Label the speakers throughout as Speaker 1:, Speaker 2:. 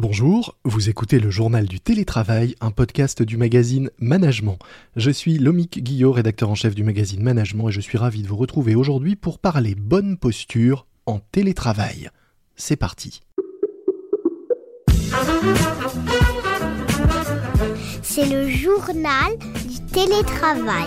Speaker 1: Bonjour, vous écoutez le journal du télétravail, un podcast du magazine Management. Je suis Lomique Guillot, rédacteur en chef du magazine Management, et je suis ravi de vous retrouver aujourd'hui pour parler bonne posture en télétravail. C'est parti.
Speaker 2: C'est le journal du télétravail.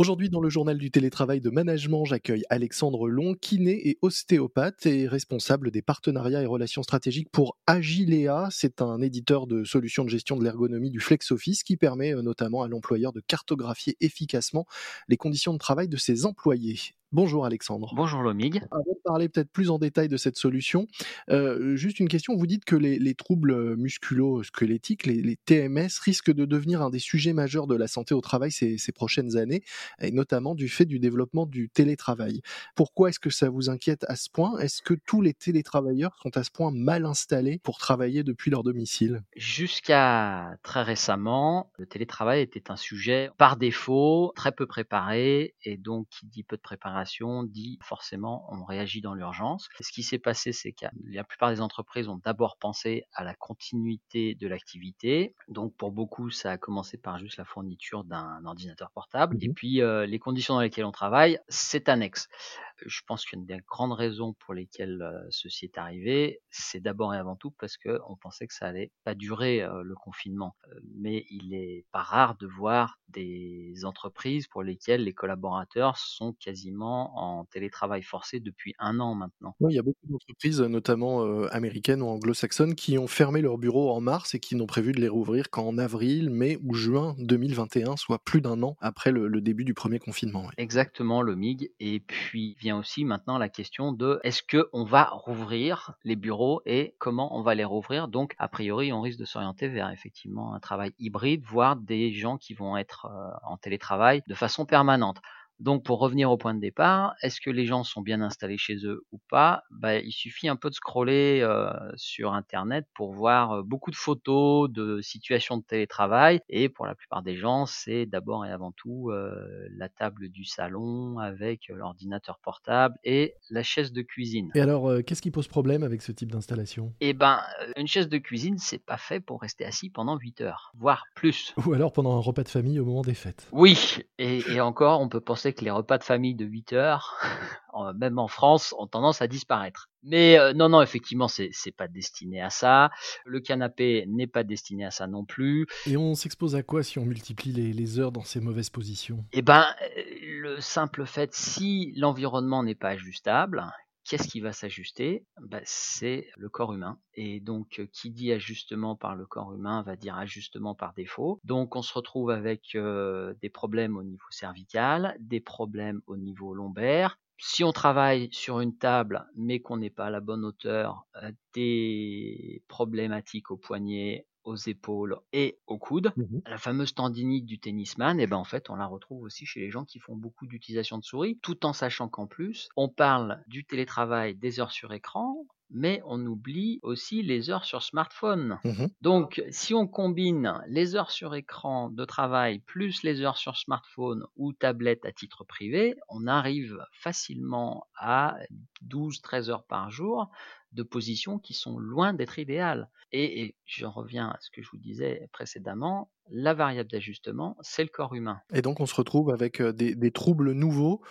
Speaker 1: Aujourd'hui, dans le journal du télétravail de management, j'accueille Alexandre Long, kiné et ostéopathe et responsable des partenariats et relations stratégiques pour Agilea. C'est un éditeur de solutions de gestion de l'ergonomie du flex office qui permet euh, notamment à l'employeur de cartographier efficacement les conditions de travail de ses employés. Bonjour Alexandre.
Speaker 3: Bonjour Lomig.
Speaker 1: Avant de parler peut-être plus en détail de cette solution, euh, juste une question. Vous dites que les, troubles musculo-squelettiques, les, TMS, risquent de devenir un des sujets majeurs de la santé au travail ces, prochaines années, et notamment du fait du développement du télétravail. Pourquoi est-ce que ça vous inquiète à ce point? Est-ce que tous les télétravailleurs sont à ce point mal installés pour travailler depuis leur domicile?
Speaker 3: Jusqu'à très récemment, le télétravail était un sujet par défaut, très peu préparé, et donc qui dit peu de préparation dit forcément on réagit dans l'urgence. Ce qui s'est passé, c'est que la plupart des entreprises ont d'abord pensé à la continuité de l'activité. Donc pour beaucoup, ça a commencé par juste la fourniture d'un ordinateur portable. Et mmh puis euh, les conditions dans lesquelles on travaille, c'est annexe je pense qu'une des grandes raisons pour lesquelles ceci est arrivé, c'est d'abord et avant tout parce qu'on pensait que ça allait pas durer le confinement. mais il est pas rare de voir des entreprises pour lesquelles les collaborateurs sont quasiment en télétravail forcé depuis un an maintenant.
Speaker 1: Oui, il y a beaucoup d'entreprises, notamment américaines ou anglo-saxonnes, qui ont fermé leurs bureaux en mars et qui n'ont prévu de les rouvrir qu'en avril, mai ou juin 2021, soit plus d'un an après le, début du premier confinement.
Speaker 3: Exactement, le MIG. Et puis vient aussi maintenant la question de est-ce que on va rouvrir les bureaux et comment on va les rouvrir? Donc a priori, on risque de s'orienter vers effectivement un travail hybride, voire des gens qui vont être euh, en télétravail de façon permanente. Donc pour revenir au point de départ, est-ce que les gens sont bien installés chez eux ou pas? Bah, Il suffit un peu de scroller euh, sur Internet pour voir euh, beaucoup de photos de situations de télétravail. Et pour la plupart des gens, c'est d'abord et avant tout euh, la table du salon avec l'ordinateur portable et la chaise de cuisine.
Speaker 1: Et alors, qu'est-ce qui pose problème avec ce type d'installation?
Speaker 3: Eh ben, une chaise de cuisine, c'est pas fait pour rester assis pendant 8 heures, voire plus.
Speaker 1: Ou alors pendant un repas de famille au moment des fêtes.
Speaker 3: Oui, et, et encore, on peut penser que les repas de famille de 8 heures, même en France, ont tendance à disparaître. Mais euh, non, non, effectivement, c'est pas destiné à ça. Le canapé n'est pas destiné à ça non plus.
Speaker 1: Et on s'expose à quoi si on multiplie les, heures dans ces mauvaises positions?
Speaker 3: Eh ben, euh, le simple fait, si l'environnement n'est pas ajustable, Qu'est-ce qui va s'ajuster? Bah, C'est le corps humain. Et donc, euh, qui dit ajustement par le corps humain va dire ajustement par défaut. Donc, on se retrouve avec euh, des problèmes au niveau cervical, des problèmes au niveau lombaire. Si on travaille sur une table mais qu'on n'est pas à la bonne hauteur, euh, des problématiques au poignet, aux épaules et aux coudes. Mmh La fameuse tendinite du tennisman, et eh ben en fait, on la retrouve aussi chez les gens qui font beaucoup d'utilisation de souris, tout en sachant qu'en plus, on parle du télétravail des heures sur écran, mais on oublie aussi les heures sur smartphone. Mmh Donc, si on combine les heures sur écran de travail plus les heures sur smartphone ou tablette à titre privé, on arrive facilement à 12-13 heures par jour de positions qui sont loin d'être idéales. Et, et je reviens à ce que je vous disais précédemment, la variable d'ajustement, c'est le corps humain.
Speaker 1: Et donc on se retrouve avec des, troubles nouveaux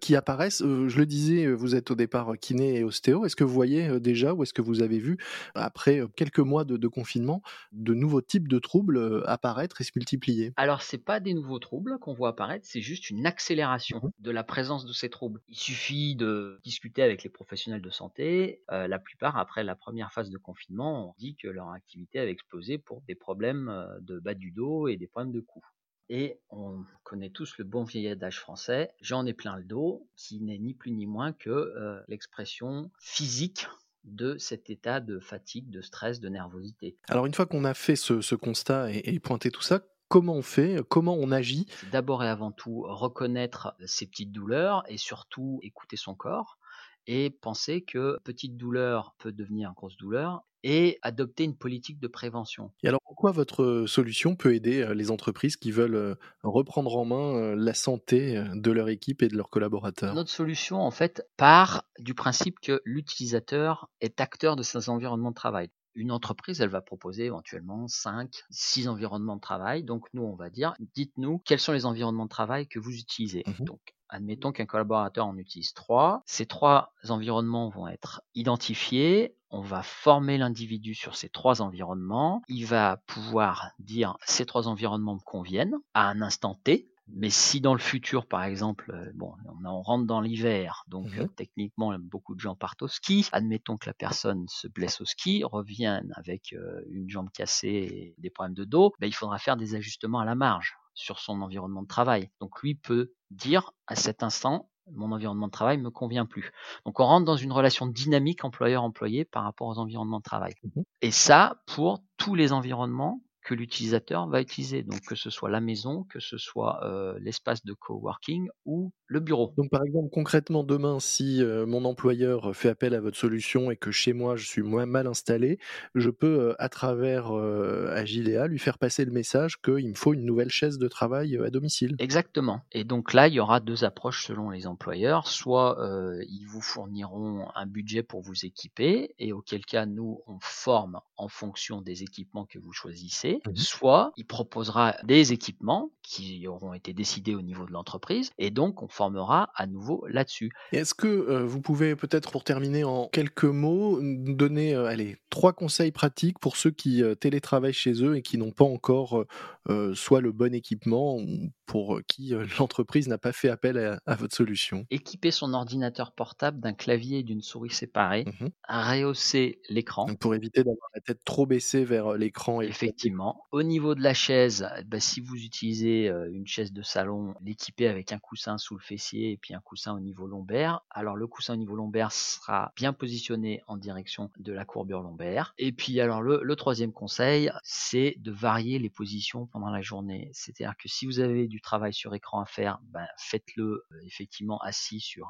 Speaker 1: qui apparaissent. je le disais, vous êtes au départ kiné et ostéo. Est-ce que vous voyez déjà ou est-ce que vous avez vu, après quelques mois de, confinement, de nouveaux types de troubles apparaître et se multiplier?
Speaker 3: Alors c'est pas des nouveaux troubles qu'on voit apparaître, c'est juste une accélération mmh de la présence de ces troubles. Il suffit de discuter avec les professionnels de santé. la plupart, après la première phase de confinement, on dit que leur activité avait explosé pour des problèmes de bas du dos et des problèmes de cou. Et on connaît tous le bon vieil adage français, j'en ai plein le dos, qui n'est ni plus ni moins que euh, l'expression physique de cet état de fatigue, de stress, de nervosité.
Speaker 1: Alors une fois qu'on a fait ce, constat et, pointé tout ça, comment on fait, comment on agit?
Speaker 3: D'abord et avant tout, reconnaître ces petites douleurs et surtout écouter son corps et penser que petite douleur peut devenir grosse douleur et adopter une politique de prévention.
Speaker 1: Et alors, pourquoi votre solution peut aider les entreprises qui veulent reprendre en main la santé de leur équipe et de leurs collaborateurs?
Speaker 3: Notre solution, en fait, part du principe que l'utilisateur est acteur de ses environnements de travail une entreprise, elle va proposer éventuellement 5, 6 environnements de travail. Donc nous, on va dire, dites-nous quels sont les environnements de travail que vous utilisez. Mmh Donc admettons qu'un collaborateur en utilise 3. Ces trois environnements vont être identifiés. On va former l'individu sur ces trois environnements. Il va pouvoir dire ces trois environnements me conviennent à un instant T. Mais si dans le futur, par exemple, euh, bon, on, rentre dans l'hiver, donc mmh euh, techniquement beaucoup de gens partent au ski. Admettons que la personne se blesse au ski, revienne avec euh, une jambe cassée et des problèmes de dos, ben, il faudra faire des ajustements à la marge sur son environnement de travail. Donc lui peut dire à cet instant, mon environnement de travail me convient plus. Donc on rentre dans une relation dynamique employeur-employé par rapport aux environnements de travail. Mmh et ça pour tous les environnements que l'utilisateur va utiliser. Donc que ce soit la maison, que ce soit euh, l'espace de coworking ou le bureau.
Speaker 1: Donc par exemple concrètement demain, si euh, mon employeur fait appel à votre solution et que chez moi je suis moins mal installé, je peux euh, à travers Agilea lui faire passer le message qu'il me faut une nouvelle chaise de travail à domicile.
Speaker 3: Exactement. Et donc là, il y aura deux approches selon les employeurs. Soit ils vous fourniront un budget pour vous équiper et auquel cas nous on forme en fonction des équipements que vous choisissez Mmh soit il proposera des équipements qui auront été décidés au niveau de l'entreprise, et donc on formera à nouveau là-dessus.
Speaker 1: Est-ce que euh, vous pouvez peut-être, pour terminer en quelques mots, donner euh, allez, trois conseils pratiques pour ceux qui euh, télétravaillent chez eux et qui n'ont pas encore soit le bon équipement ou pour qui l'entreprise n'a pas fait appel à, votre solution
Speaker 3: Équiper son ordinateur portable d'un clavier et d'une souris séparés, mmh rehausser l'écran.
Speaker 1: Pour éviter d'avoir la tête trop baissée vers l'écran.
Speaker 3: Effectivement. Au niveau de la chaise, bah, si vous utilisez une chaise de salon, l'équiper avec un coussin sous le fessier et puis un coussin au niveau lombaire. Alors le coussin au niveau lombaire sera bien positionné en direction de la courbure lombaire. Et puis alors le, troisième conseil, c'est de varier les positions pendant la journée. C'est-à-dire que si vous avez du travail sur écran à faire, ben, faites-le effectivement assis sur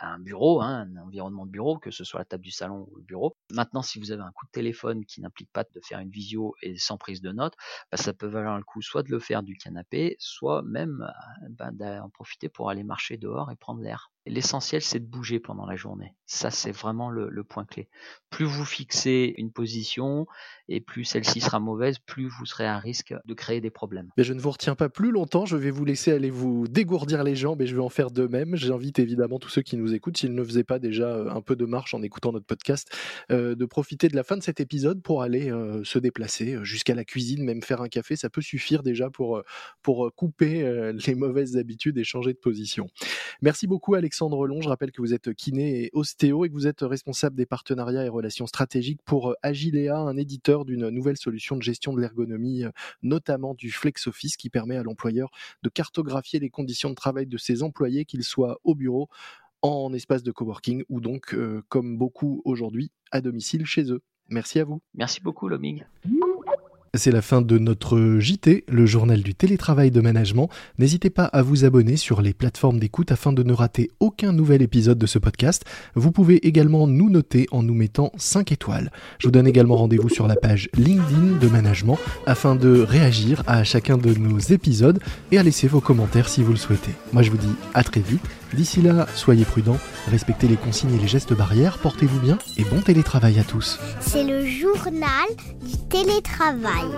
Speaker 3: un, bureau, hein, un environnement de bureau, que ce soit la table du salon ou le bureau. Maintenant, si vous avez un coup de téléphone qui n'implique pas de faire une visio et sans prise de notes, ben, ça peut valoir le coup soit de le faire du canapé, soit même euh, ben, d'en profiter pour aller marcher dehors et prendre l'air. L'essentiel, c'est de bouger pendant la journée. Ça, c'est vraiment le, point clé. Plus vous fixez une position et plus celle-ci sera mauvaise, plus vous serez à risque de créer des problèmes.
Speaker 1: Je ne vous retiens pas plus longtemps. Je vais vous laisser aller vous dégourdir les jambes et je vais en faire de même. J'invite évidemment tous ceux qui nous écoutent, s'ils ne faisaient pas déjà euh, un peu de marche en écoutant notre podcast, euh, de profiter de la fin de cet épisode pour aller euh, se déplacer jusqu'à la cuisine, même faire un café. Ça peut suffire déjà pour, pour couper les mauvaises habitudes et changer de position. Merci beaucoup, Alexandre. Alexandre Long. Je rappelle que vous êtes kiné et ostéo et que vous êtes responsable des partenariats et relations stratégiques pour euh, Agilea, un éditeur d'une nouvelle solution de gestion de l'ergonomie, euh, notamment du Flex Office, qui permet à l'employeur de cartographier les conditions de travail de ses employés, qu'ils soient au bureau, en espace de coworking ou donc, euh, comme beaucoup aujourd'hui, à domicile chez eux. Merci à vous.
Speaker 3: Merci beaucoup, Lomig.
Speaker 1: C'est la fin de notre JT, le journal du télétravail de management. N'hésitez pas à vous abonner sur les plateformes d'écoute afin de ne rater aucun nouvel épisode de ce podcast. Vous pouvez également nous noter en nous mettant 5 étoiles. Je vous donne également rendez-vous sur la page LinkedIn de management afin de réagir à chacun de nos épisodes et à laisser vos commentaires si vous le souhaitez. Moi je vous dis à très vite. D'ici là, soyez prudents, respectez les consignes et les gestes barrières, portez-vous bien et bon télétravail à tous.
Speaker 2: C'est le journal du télétravail.